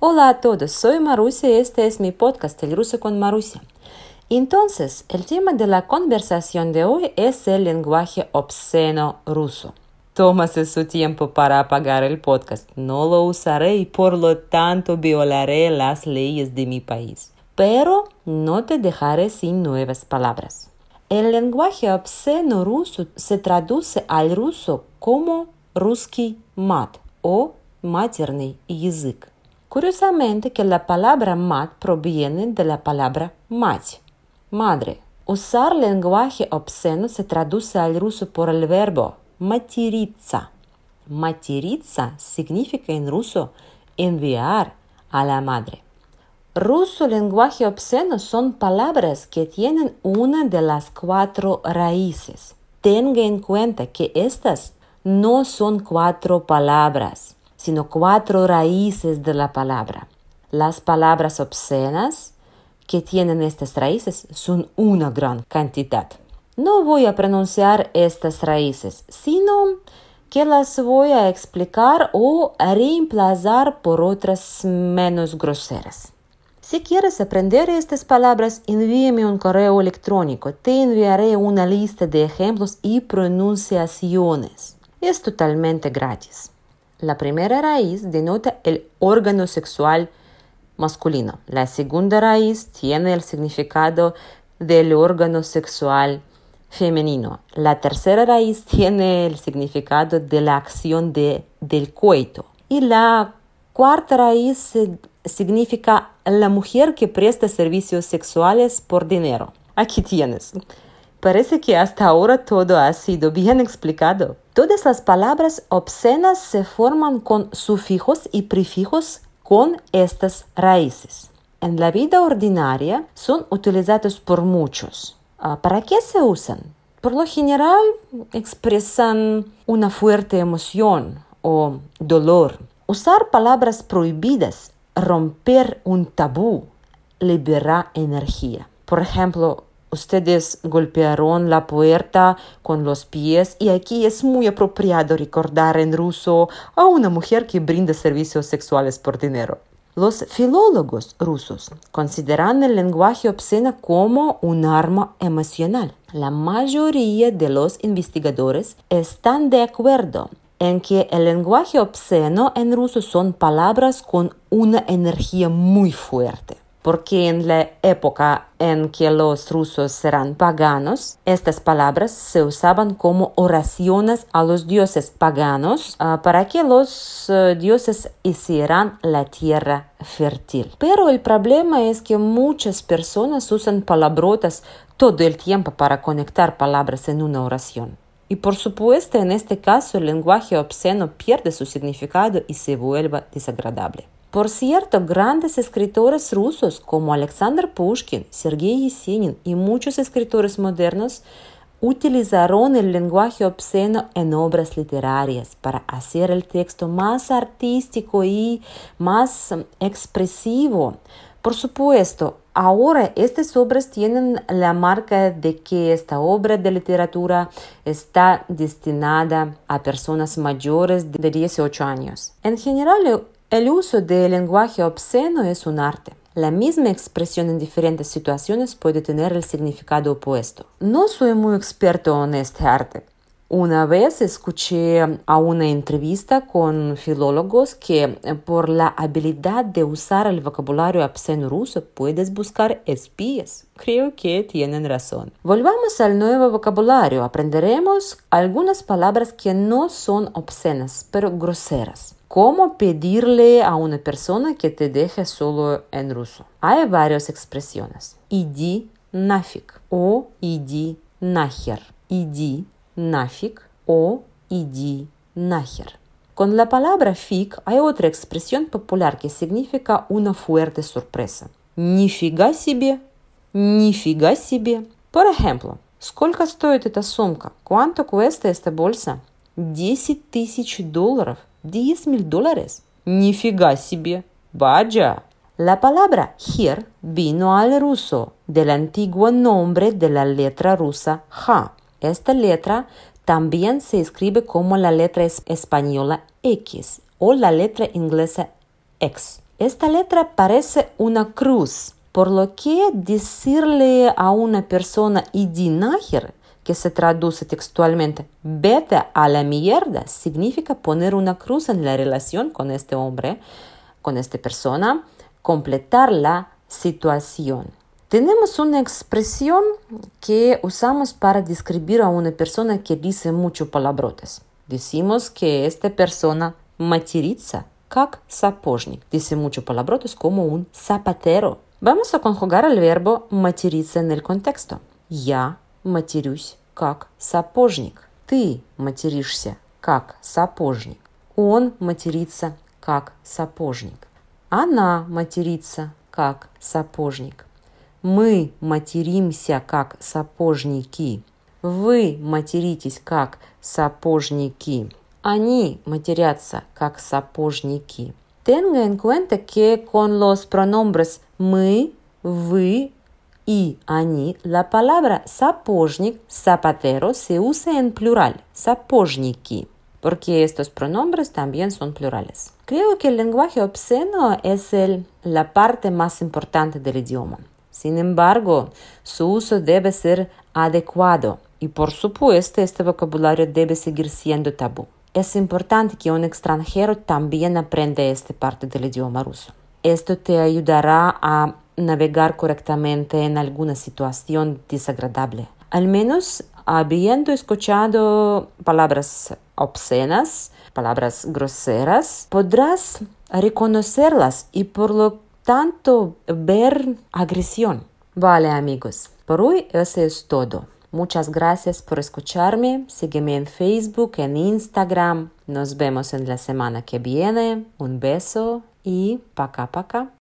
Hola a todos, soy Marusia y este es mi podcast El ruso con Marusia. Entonces, el tema de la conversación de hoy es el lenguaje obsceno ruso. Tómase su tiempo para apagar el podcast. No lo usaré y por lo tanto violaré las leyes de mi país. Pero no te dejaré sin nuevas palabras. El lenguaje obsceno ruso se traduce al ruso como ruski mat o materный язык. Curiosamente que la palabra mat proviene de la palabra mать, madre. Usar lenguaje obsceno se traduce al ruso por el verbo материться. Материться significa en ruso enviar a la madre. Ruso lenguaje obsceno son palabras que tienen una de las cuatro raíces. Tenga en cuenta que estas no son cuatro palabras sino cuatro raíces de la palabra. Las palabras obscenas que tienen estas raíces son una gran cantidad. No voy a pronunciar estas raíces, sino que las voy a explicar o reemplazar por otras menos groseras. Si quieres aprender estas palabras, envíame un correo electrónico. Te enviaré una lista de ejemplos y pronunciaciones. Es totalmente gratis. La primera raíz denota el órgano sexual masculino. La segunda raíz tiene el significado del órgano sexual femenino. La tercera raíz tiene el significado de la acción de, del coito. Y la cuarta raíz significa la mujer que presta servicios sexuales por dinero. Aquí tienes. Parece que hasta ahora todo ha sido bien explicado. Todas las palabras obscenas se forman con sufijos y prefijos con estas raíces. En la vida ordinaria son utilizados por muchos. Ah, ¿Para qué se usan? Por lo general expresan una fuerte emoción o dolor. Usar palabras prohibidas, romper un tabú, libera energía. Por ejemplo, Ustedes golpearon la puerta con los pies y aquí es muy apropiado recordar en ruso a una mujer que brinda servicios sexuales por dinero. Los filólogos rusos consideran el lenguaje obsceno como un arma emocional. La mayoría de los investigadores están de acuerdo en que el lenguaje obsceno en ruso son palabras con una energía muy fuerte porque en la época en que los rusos eran paganos, estas palabras se usaban como oraciones a los dioses paganos uh, para que los uh, dioses hicieran la tierra fértil. Pero el problema es que muchas personas usan palabrotas todo el tiempo para conectar palabras en una oración. Y por supuesto, en este caso, el lenguaje obsceno pierde su significado y se vuelve desagradable. Por cierto, grandes escritores rusos como Alexander Pushkin, Sergei Yesenin y muchos escritores modernos utilizaron el lenguaje obsceno en obras literarias para hacer el texto más artístico y más expresivo. Por supuesto, ahora estas obras tienen la marca de que esta obra de literatura está destinada a personas mayores de 18 años. En general, el uso del lenguaje obsceno es un arte. La misma expresión en diferentes situaciones puede tener el significado opuesto. No soy muy experto en este arte. Una vez escuché a una entrevista con filólogos que por la habilidad de usar el vocabulario obsceno ruso puedes buscar espías. Creo que tienen razón. Volvamos al nuevo vocabulario. Aprenderemos algunas palabras que no son obscenas, pero groseras. ¿Cómo pedirle a una persona que te deje solo en ruso? Hay varias expresiones. Иди нафиг o иди нахер. Иди нафиг o иди нахер. Con la palabra fig hay otra expresión popular que significa una fuerte sorpresa. Нифига себе, нифига себе. Por ejemplo, ¿сколько стоит эта сумка? ¿Cuánto cuesta esta bolsa? 10 тысяч долларов. 10 mil dólares. Nifiga себе! Vaya. La palabra hier vino al ruso del antiguo nombre de la letra rusa ja. esta letra también se escribe como la letra española X o la letra inglesa X. Esta letra parece una cruz, por lo que decirle a una persona idinajer, que se traduce textualmente, vete a la mierda, significa poner una cruz en la relación con este hombre, con esta persona, completar la situación. Tenemos una expresión que usamos para describir a una persona que dice mucho palabrotes. Decimos que esta persona матерится как сапожник. Dice mucho palabrotes como un zapatero. Vamos a conjugar el verbo материться en el contexto. Я матерюсь как сапожник. Ты материшься как сапожник. Он матерится как сапожник. Она матерится как сапожник. Мы материмся как сапожники. Вы материтесь как сапожники. Они матерятся как сапожники. Tenga en cuenta que con los pronombres мы, вы y они la palabra сапожник, zapatero, se usa en plural, сапожники, porque estos pronombres también son plurales. Creo que el lenguaje obsceno es el, la parte más importante del idioma. Sin embargo, su uso debe ser adecuado y por supuesto este vocabulario debe seguir siendo tabú. Es importante que un extranjero también aprenda esta parte del idioma ruso. Esto te ayudará a navegar correctamente en alguna situación desagradable. Al menos habiendo escuchado palabras obscenas, palabras groseras, podrás reconocerlas y por lo tanto ver agresión. Vale amigos, por hoy eso es todo. Muchas gracias por escucharme. Sígueme en Facebook, en Instagram. Nos vemos en la semana que viene. Un beso y you.